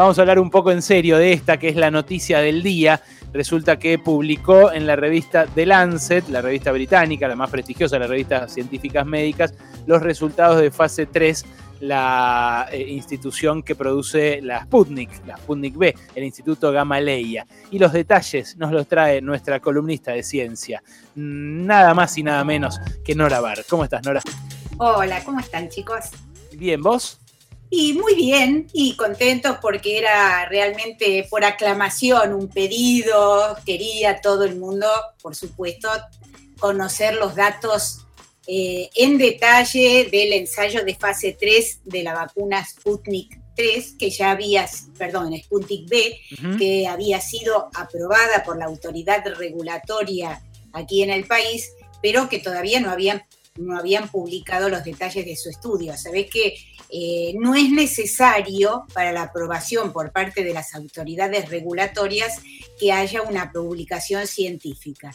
vamos a hablar un poco en serio de esta, que es la noticia del día. Resulta que publicó en la revista The Lancet, la revista británica, la más prestigiosa de las revistas científicas médicas, los resultados de fase 3 la eh, institución que produce la Sputnik, la Sputnik B, el Instituto Gamaleya. Y los detalles nos los trae nuestra columnista de ciencia, nada más y nada menos que Nora Bar. ¿Cómo estás, Nora? Hola, ¿cómo están, chicos? Bien, ¿vos? Y muy bien, y contentos porque era realmente por aclamación un pedido, quería todo el mundo, por supuesto, conocer los datos eh, en detalle del ensayo de fase 3 de la vacuna Sputnik 3, que ya había, perdón, Sputnik B, que había sido aprobada por la autoridad regulatoria aquí en el país, pero que todavía no habían, no habían publicado los detalles de su estudio. Sabés que eh, no es necesario para la aprobación por parte de las autoridades regulatorias que haya una publicación científica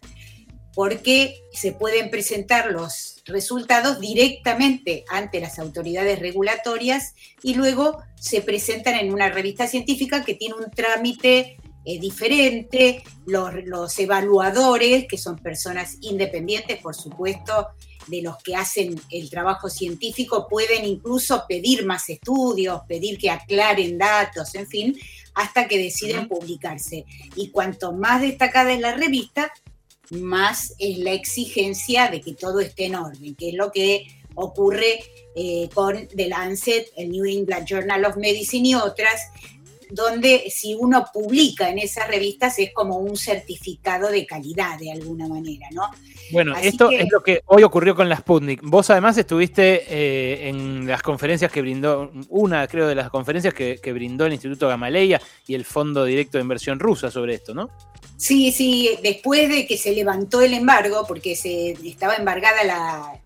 porque se pueden presentar los resultados directamente ante las autoridades regulatorias y luego se presentan en una revista científica que tiene un trámite eh, diferente, los, evaluadores, que son personas independientes, por supuesto, de los que hacen el trabajo científico, pueden incluso pedir más estudios, pedir que aclaren datos, en fin, hasta que deciden publicarse. Y cuanto más destacada es la revista, más es la exigencia de que todo esté en orden, que es lo que ocurre eh, con The Lancet, el New England Journal of Medicine y otras, donde si uno publica en esas revistas es como un certificado de calidad de alguna manera, ¿no? Bueno, esto es lo que hoy ocurrió con la Sputnik. Vos además estuviste eh, en las conferencias que brindó, una creo de las conferencias que, que brindó el Instituto Gamaleya y el Fondo Directo de Inversión Rusa sobre esto, ¿no? Sí, sí, después de que se levantó el embargo, porque se estaba embargada la,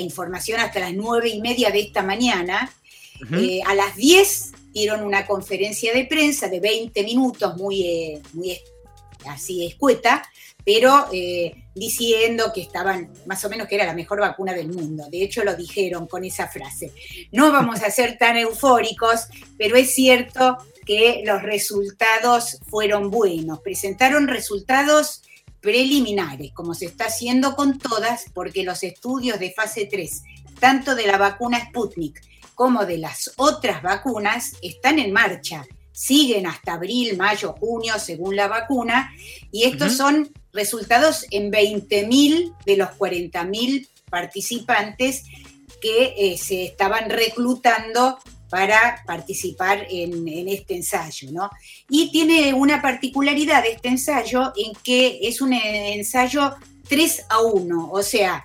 información hasta las nueve y media de esta mañana, eh, a las 10 dieron una conferencia de prensa de 20 minutos, muy, eh, muy así escueta, pero eh, diciendo que estaban, más o menos que era la mejor vacuna del mundo. De hecho, lo dijeron con esa frase. No vamos a ser tan eufóricos, pero es cierto que los resultados fueron buenos. Presentaron resultados preliminares, como se está haciendo con todas, porque los estudios de fase 3, tanto de la vacuna Sputnik como de las otras vacunas, están en marcha. Siguen hasta abril, mayo, junio, según la vacuna, y estos son resultados en 20.000 de los 40.000 participantes que eh, se estaban reclutando para participar en, este ensayo, ¿no? Y tiene una particularidad este ensayo en que es un ensayo 3 a 1, o sea,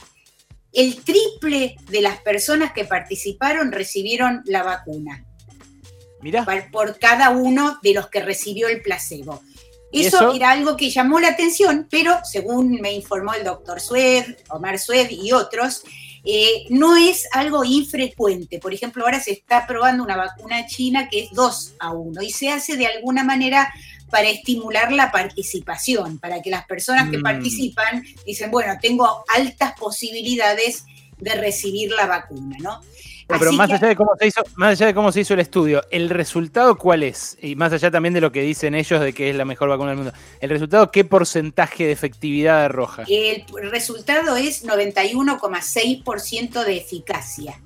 el triple de las personas que participaron recibieron la vacuna. Mira. Por cada uno de los que recibió el placebo. Eso, era algo que llamó la atención, pero según me informó el doctor Sued, Omar Sued y otros, eh, no es algo infrecuente. Por ejemplo, ahora se está probando una vacuna china que es 2 a 1 y se hace de alguna manera para estimular la participación, para que las personas que mm. participan dicen, bueno, tengo altas posibilidades de recibir la vacuna, ¿no? pero más allá, de cómo se hizo, más allá de cómo se hizo el estudio, ¿el resultado cuál es? Y más allá también de lo que dicen ellos de que es la mejor vacuna del mundo, ¿el resultado qué porcentaje de efectividad arroja? El resultado es 91,6% de eficacia.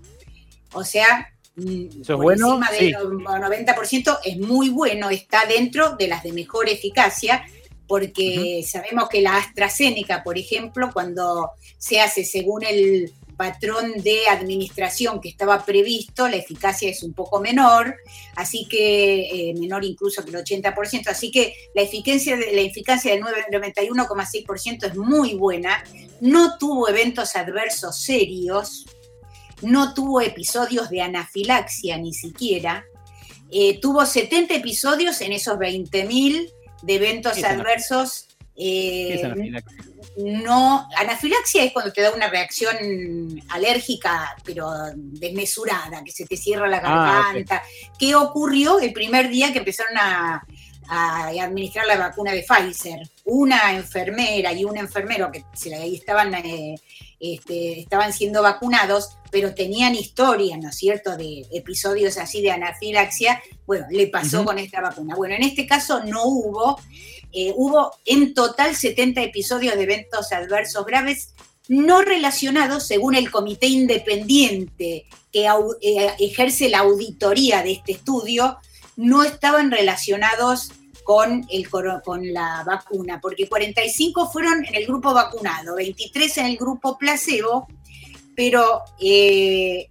O sea, ¿Eso es bueno? encima del 90% es muy bueno, está dentro de las de mejor eficacia, porque sabemos que la AstraZeneca, por ejemplo, cuando se hace según el patrón de administración que estaba previsto, la eficacia es un poco menor, así que eh, menor incluso que el 80%, así que la eficacia, la eficacia del 91,6% es muy buena, no tuvo eventos adversos serios, no tuvo episodios de anafilaxia ni siquiera, eh, tuvo 70 episodios en esos 20.000 de eventos adversos. Eh, no, anafilaxia es cuando te da una reacción alérgica, pero desmesurada, que se te cierra la ah, garganta. ¿Qué ocurrió el primer día que empezaron a, a administrar la vacuna de Pfizer. Una enfermera y un enfermero que estaban, eh, este, estaban siendo vacunados, pero tenían historia, ¿no es cierto?, de episodios así de anafilaxia, bueno, le pasó con esta vacuna. Bueno, en este caso no hubo, eh, hubo en total 70 episodios de eventos adversos graves no relacionados, según el comité independiente que eh, ejerce la auditoría de este estudio, no estaban relacionados con, el, con la vacuna, porque 45 fueron en el grupo vacunado, 23 en el grupo placebo, pero eh,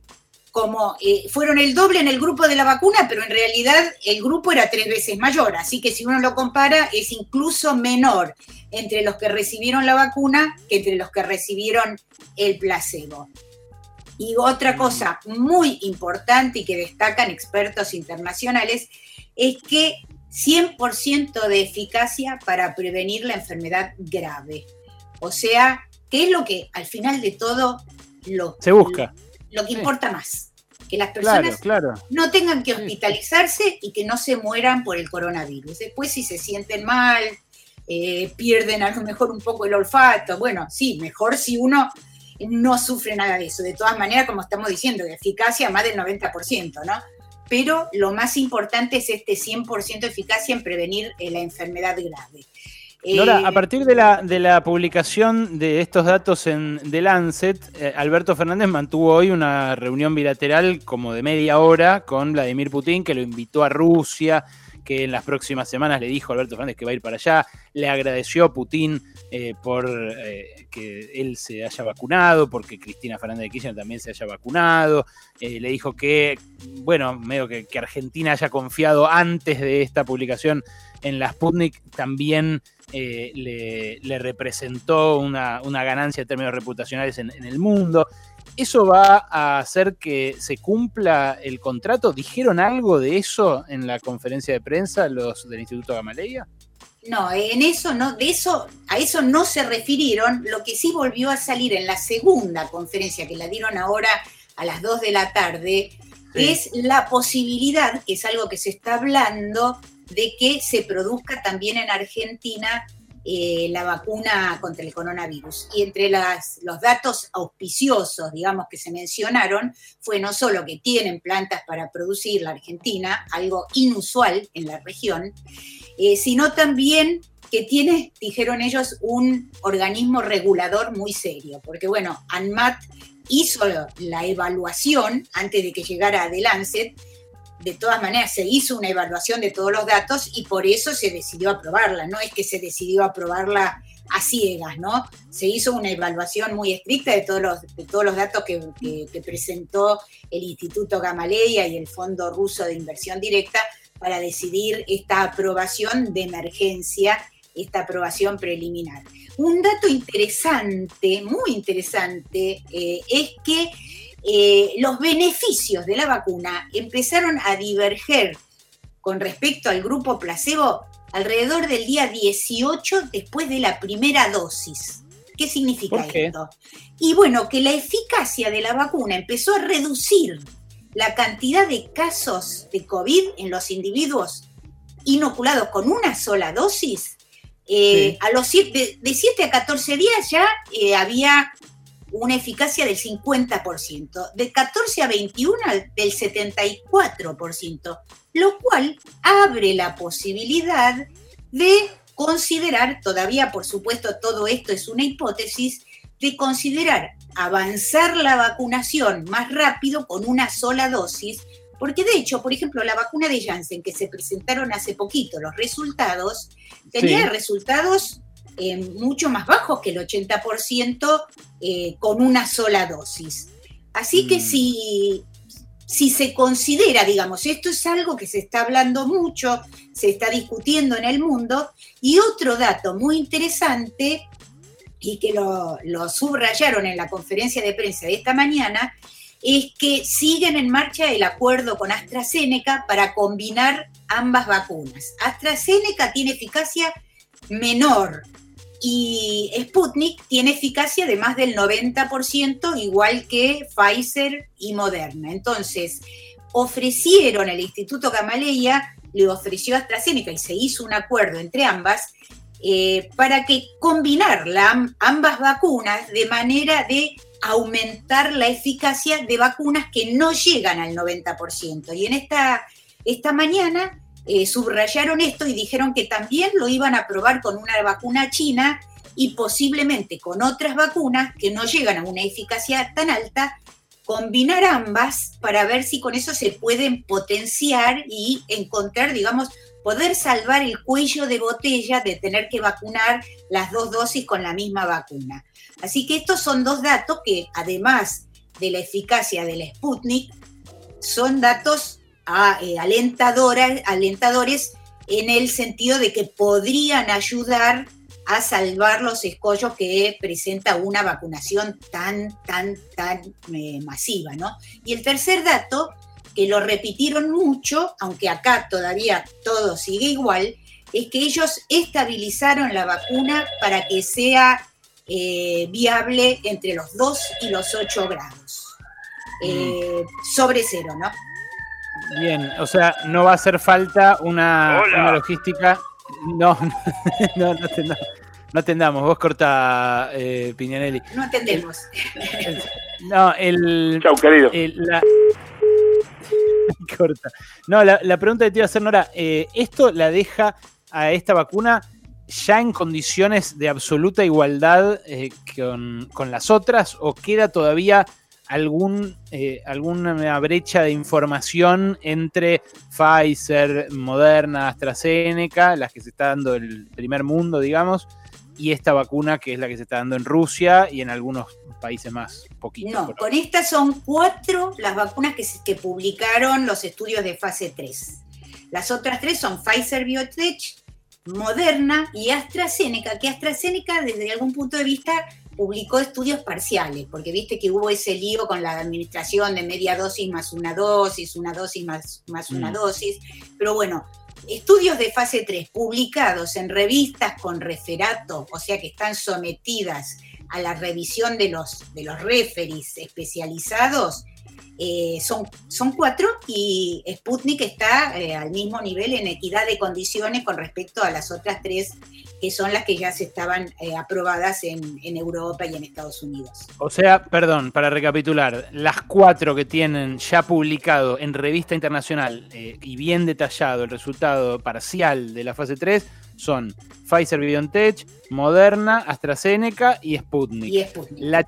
como eh, fueron el doble en el grupo de la vacuna, pero en realidad el grupo era tres veces mayor, así que si uno lo compara es incluso menor entre los que recibieron la vacuna que entre los que recibieron el placebo. Y otra cosa muy importante y que destacan expertos internacionales es que 100% de eficacia para prevenir la enfermedad grave. O sea, ¿qué es lo que al final de todo lo, se busca? Lo, que importa más. Que las personas no tengan que hospitalizarse y que no se mueran por el coronavirus. Después si se sienten mal, eh, pierden a lo mejor un poco el olfato. Bueno, sí, mejor si uno no sufre nada de eso. De todas maneras, como estamos diciendo, de eficacia más del 90%, ¿no? Pero lo más importante es este 100% de eficacia en prevenir eh, la enfermedad grave. Nora, a eh, partir de la, de la, publicación de estos datos en The Lancet, eh, Alberto Fernández mantuvo hoy una reunión bilateral como de media hora con Vladimir Putin, que lo invitó a Rusia, que en las próximas semanas le dijo Alberto Fernández que va a ir para allá, le agradeció a Putin por que él se haya vacunado, porque Cristina Fernández de Kirchner también se haya vacunado, le dijo que bueno, medio que, Argentina haya confiado antes de esta publicación en la Sputnik también eh, le, representó una, ganancia en términos reputacionales en, el mundo. ¿Eso va a hacer que se cumpla el contrato? ¿Dijeron algo de eso en la conferencia de prensa los del Instituto Gamaleya? No, en eso no, de eso, a eso no se refirieron. Lo que sí volvió a salir en la segunda conferencia que la dieron ahora a las 2 de la tarde, es la posibilidad, que es algo que se está hablando, de que se produzca también en Argentina eh, la vacuna contra el coronavirus. Y entre los datos auspiciosos, digamos, que se mencionaron, fue no solo que tienen plantas para producir la Argentina, algo inusual en la región, eh, sino también que tiene, dijeron ellos, un organismo regulador muy serio, porque bueno, ANMAT hizo la evaluación antes de que llegara a The Lancet. De todas maneras, se hizo una evaluación de todos los datos y por eso se decidió aprobarla. No es que se decidió aprobarla a ciegas, ¿no? Se hizo una evaluación muy estricta de todos los, de todos los datos que, presentó el Instituto Gamaleya y el Fondo Ruso de Inversión Directa para decidir esta aprobación de emergencia, esta aprobación preliminar. Un dato interesante, muy interesante, eh, es que eh, los beneficios de la vacuna empezaron a diverger con respecto al grupo placebo alrededor del día 18 después de la primera dosis. ¿Qué significa esto? Y bueno, que la eficacia de la vacuna empezó a reducir la cantidad de casos de COVID en los individuos inoculados con una sola dosis eh, a los siete, de 7 a 14 días ya eh, había una eficacia del 50%, de 14 a 21 del 74%, lo cual abre la posibilidad de considerar, todavía por supuesto todo esto es una hipótesis, de considerar avanzar la vacunación más rápido con una sola dosis porque de hecho, por ejemplo, la vacuna de Janssen que se presentaron hace poquito, los resultados, tenía resultados eh, mucho más bajos que el 80% eh, con una sola dosis. Así que mm. si, si se considera, digamos, esto es algo que se está hablando mucho, se está discutiendo en el mundo, y otro dato muy interesante, y que lo, lo subrayaron en la conferencia de prensa de esta mañana, es que siguen en marcha el acuerdo con AstraZeneca para combinar ambas vacunas. AstraZeneca tiene eficacia menor y Sputnik tiene eficacia de más del 90%, igual que Pfizer y Moderna. Entonces, ofrecieron el Instituto Gamaleya le ofreció AstraZeneca y se hizo un acuerdo entre ambas eh, para que combinar ambas vacunas de manera de aumentar la eficacia de vacunas que no llegan al 90%. Y en esta, esta mañana eh, subrayaron esto y dijeron que también lo iban a probar con una vacuna china y posiblemente con otras vacunas que no llegan a una eficacia tan alta, combinar ambas para ver si con eso se pueden potenciar y encontrar, digamos, poder salvar el cuello de botella de tener que vacunar las dos dosis con la misma vacuna. Así que estos son dos datos que, además de la eficacia del Sputnik, son datos ah, eh, alentadores en el sentido de que podrían ayudar a salvar los escollos que presenta una vacunación tan, tan, tan eh, masiva, ¿no? Y el tercer dato que lo repitieron mucho, aunque acá todavía todo sigue igual, es que ellos estabilizaron la vacuna para que sea eh, viable entre los 2 y los 8 grados. Eh, sobre cero, ¿no? Bien, o sea, no va a hacer falta una, logística. No, no, no, no, no atendamos, vos corta, eh, Piñanelli. No atendemos. no, el. Chau, querido. corta. No, la, pregunta que te iba a hacer, Nora, eh, ¿esto la deja a esta vacuna ya en condiciones de absoluta igualdad eh, con, las otras o queda todavía algún, eh, alguna brecha de información entre Pfizer, Moderna, AstraZeneca, las que se está dando el primer mundo, digamos, y esta vacuna que es la que se está dando en Rusia y en algunos países más, poquitos. No, con estas son cuatro las vacunas que, que publicaron los estudios de fase 3. Las otras tres son Pfizer Biotech, Moderna y AstraZeneca, que AstraZeneca desde algún punto de vista publicó estudios parciales, porque viste que hubo ese lío con la administración de media dosis más una dosis, una dosis más, más una mm. dosis, pero bueno, Estudios de fase 3 publicados en revistas con referato, o sea que están sometidas a la revisión de los, de los referis especializados, eh, son, son cuatro y Sputnik está eh, al mismo nivel en equidad de condiciones con respecto a las otras tres que son las que ya se estaban eh, aprobadas en, Europa y en Estados Unidos. O sea, perdón, para recapitular, las cuatro que tienen ya publicado en revista internacional y bien detallado el resultado parcial de la fase 3 son Pfizer BioNTech, Moderna, AstraZeneca y Sputnik. La,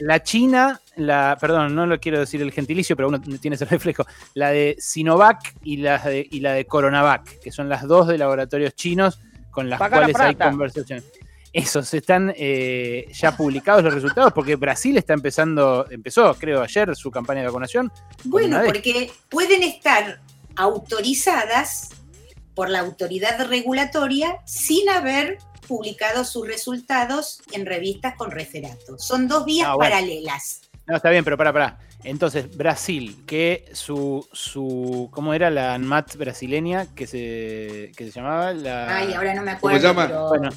la China, la, perdón, no lo quiero decir el gentilicio, pero uno tiene ese reflejo, la de Sinovac y la de, y la de Coronavac, que son las dos de laboratorios chinos con las cuales hay conversaciones. Esos están eh, ya publicados los resultados porque Brasil está empezando, empezó creo ayer su campaña de vacunación. Bueno, porque pueden estar autorizadas por la autoridad regulatoria sin haber publicado sus resultados en revistas con referato. Son dos vías ah, paralelas. No, está bien, pero para, para. Entonces, Brasil, que su, su ¿cómo era la ANMAT brasileña que se, que se llamaba? La... Ay, ahora no me acuerdo. ¿Cómo se llama? Bueno,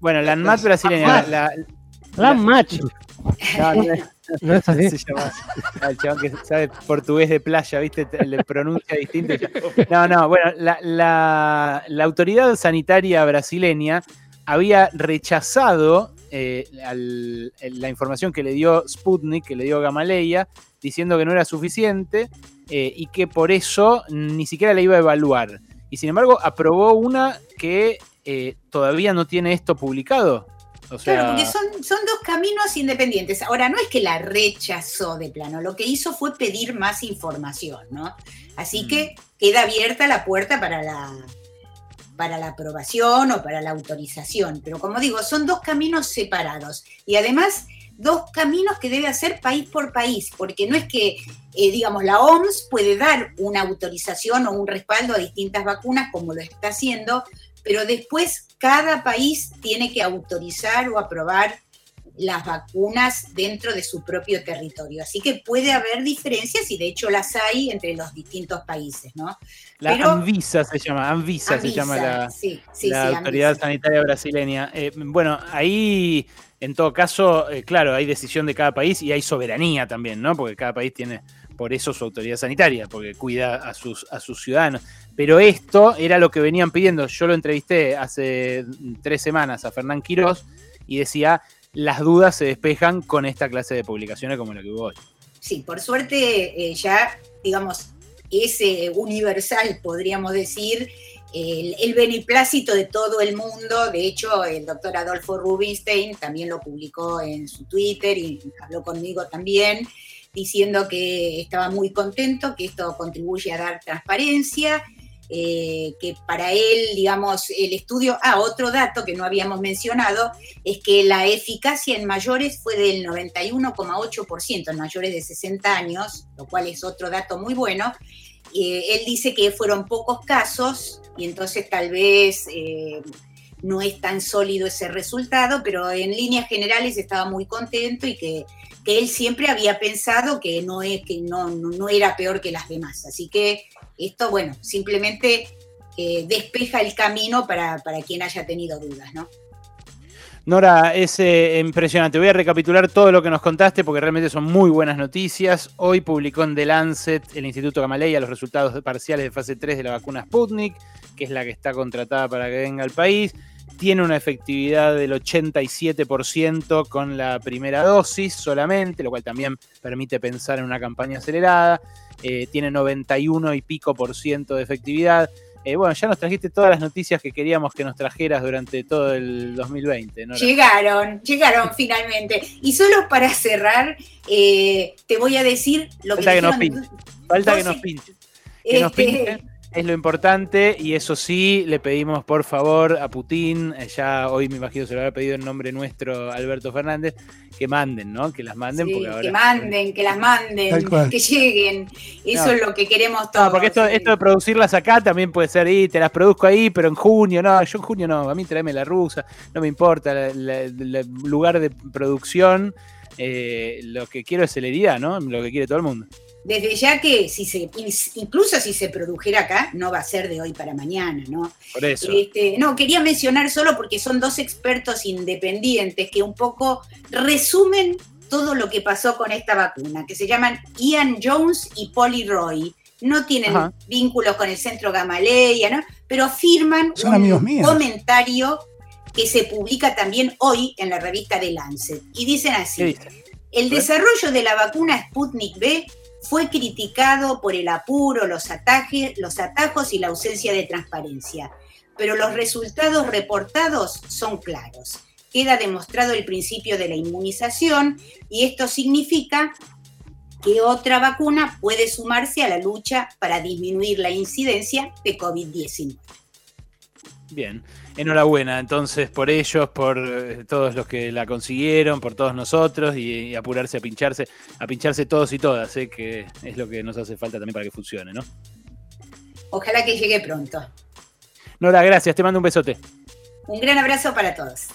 bueno, la ANMAT brasileña. La, la, ANMAT. No, es así. Se llama, el chabón que sabe portugués de playa, ¿viste? Le pronuncia distinto. No, no, bueno, la, la, la autoridad sanitaria brasileña había rechazado eh, la información que le dio Sputnik, que le dio Gamaleya, diciendo que no era suficiente eh, y que por eso ni siquiera la iba a evaluar. Y sin embargo, aprobó una que eh, todavía no tiene esto publicado. Claro, porque son, son dos caminos independientes. Ahora, no es que la rechazó de plano, lo que hizo fue pedir más información, ¿no? Así mm. que queda abierta la puerta para la, para la aprobación o para la autorización. Pero como digo, son dos caminos separados. Y además, dos caminos que debe hacer país por país, porque no es que, eh, digamos, la OMS puede dar una autorización o un respaldo a distintas vacunas como lo está haciendo, pero después cada país tiene que autorizar o aprobar las vacunas dentro de su propio territorio. Así que puede haber diferencias y de hecho las hay entre los distintos países, ¿no? La Anvisa se llama, Anvisa, se llama la, autoridad sanitaria brasileña. Eh, bueno, ahí en todo caso, eh, claro, hay decisión de cada país y hay soberanía también, ¿no? Porque cada país tiene por eso su autoridad sanitaria, porque cuida a sus, a sus ciudadanos. Pero esto era lo que venían pidiendo. Yo lo entrevisté hace tres semanas a Fernán Quirós y decía, las dudas se despejan con esta clase de publicaciones como la que hubo hoy. Sí, por suerte eh, ya, digamos, ese universal, podríamos decir, el, beneplácito de todo el mundo. De hecho, el doctor Adolfo Rubinstein también lo publicó en su Twitter y habló conmigo también, diciendo que estaba muy contento, que esto contribuye a dar transparencia. Eh, que para él, digamos, el estudio, ah, otro dato que no habíamos mencionado, es que la eficacia en mayores fue del 91,8% en mayores de 60 años, lo cual es otro dato muy bueno. Eh, él dice que fueron pocos casos, y entonces tal vez eh, no es tan sólido ese resultado, pero en líneas generales estaba muy contento y que, él siempre había pensado que, no, es, que no, no, era peor que las demás. Así que esto, bueno, simplemente eh, despeja el camino para, para quien haya tenido dudas, ¿no? Nora, es eh, impresionante. Voy a recapitular todo lo que nos contaste porque realmente son muy buenas noticias. Hoy publicó en The Lancet el Instituto Gamaleya los resultados parciales de fase 3 de la vacuna Sputnik, que es la que está contratada para que venga al país. Tiene una efectividad del 87% con la primera dosis solamente, lo cual también permite pensar en una campaña acelerada. Eh, tiene 91 y pico por ciento de efectividad. Eh, bueno, ya nos trajiste todas las noticias que queríamos que nos trajeras durante todo el 2020. ¿no? Llegaron, llegaron finalmente. Y solo para cerrar, eh, te voy a decir lo Falta que, nos pinche. Falta que nos pinche. Que nos pinche es lo importante y eso sí, le pedimos por favor a Putin, eh, ya hoy me imagino se lo habrá pedido en nombre nuestro Alberto Fernández, que manden, ¿no? Que las manden. que manden, que las manden, que lleguen. Eso es lo que queremos todos. No, porque esto, esto de producirlas acá también puede ser, y te las produzco ahí, pero en junio, no, yo en junio no, a mí tráeme la rusa, no me importa el lugar de producción. Eh, lo que quiero es celeridad, ¿no? Lo que quiere todo el mundo desde ya que si se, incluso si se produjera acá, no va a ser de hoy para mañana, ¿no? Por eso. Este, no, quería mencionar solo porque son dos expertos independientes que un poco resumen todo lo que pasó con esta vacuna, que se llaman Ian Jones y Polly Roy. No tienen vínculos con el centro Gamaleya, ¿no? Pero firman un comentario que se publica también hoy en la revista The Lancet. Y dicen así: el desarrollo de la vacuna Sputnik B fue criticado por el apuro, los, los atajos y la ausencia de transparencia, pero los resultados reportados son claros. Queda demostrado el principio de la inmunización y esto significa que otra vacuna puede sumarse a la lucha para disminuir la incidencia de COVID-19. Bien, enhorabuena entonces por ellos, por eh, todos los que la consiguieron, por todos nosotros y, apurarse a pincharse, a pincharse todos y todas, eh, que es lo que nos hace falta también para que funcione, ¿no? Ojalá que llegue pronto. Nora, gracias, te mando un besote. Un gran abrazo para todos.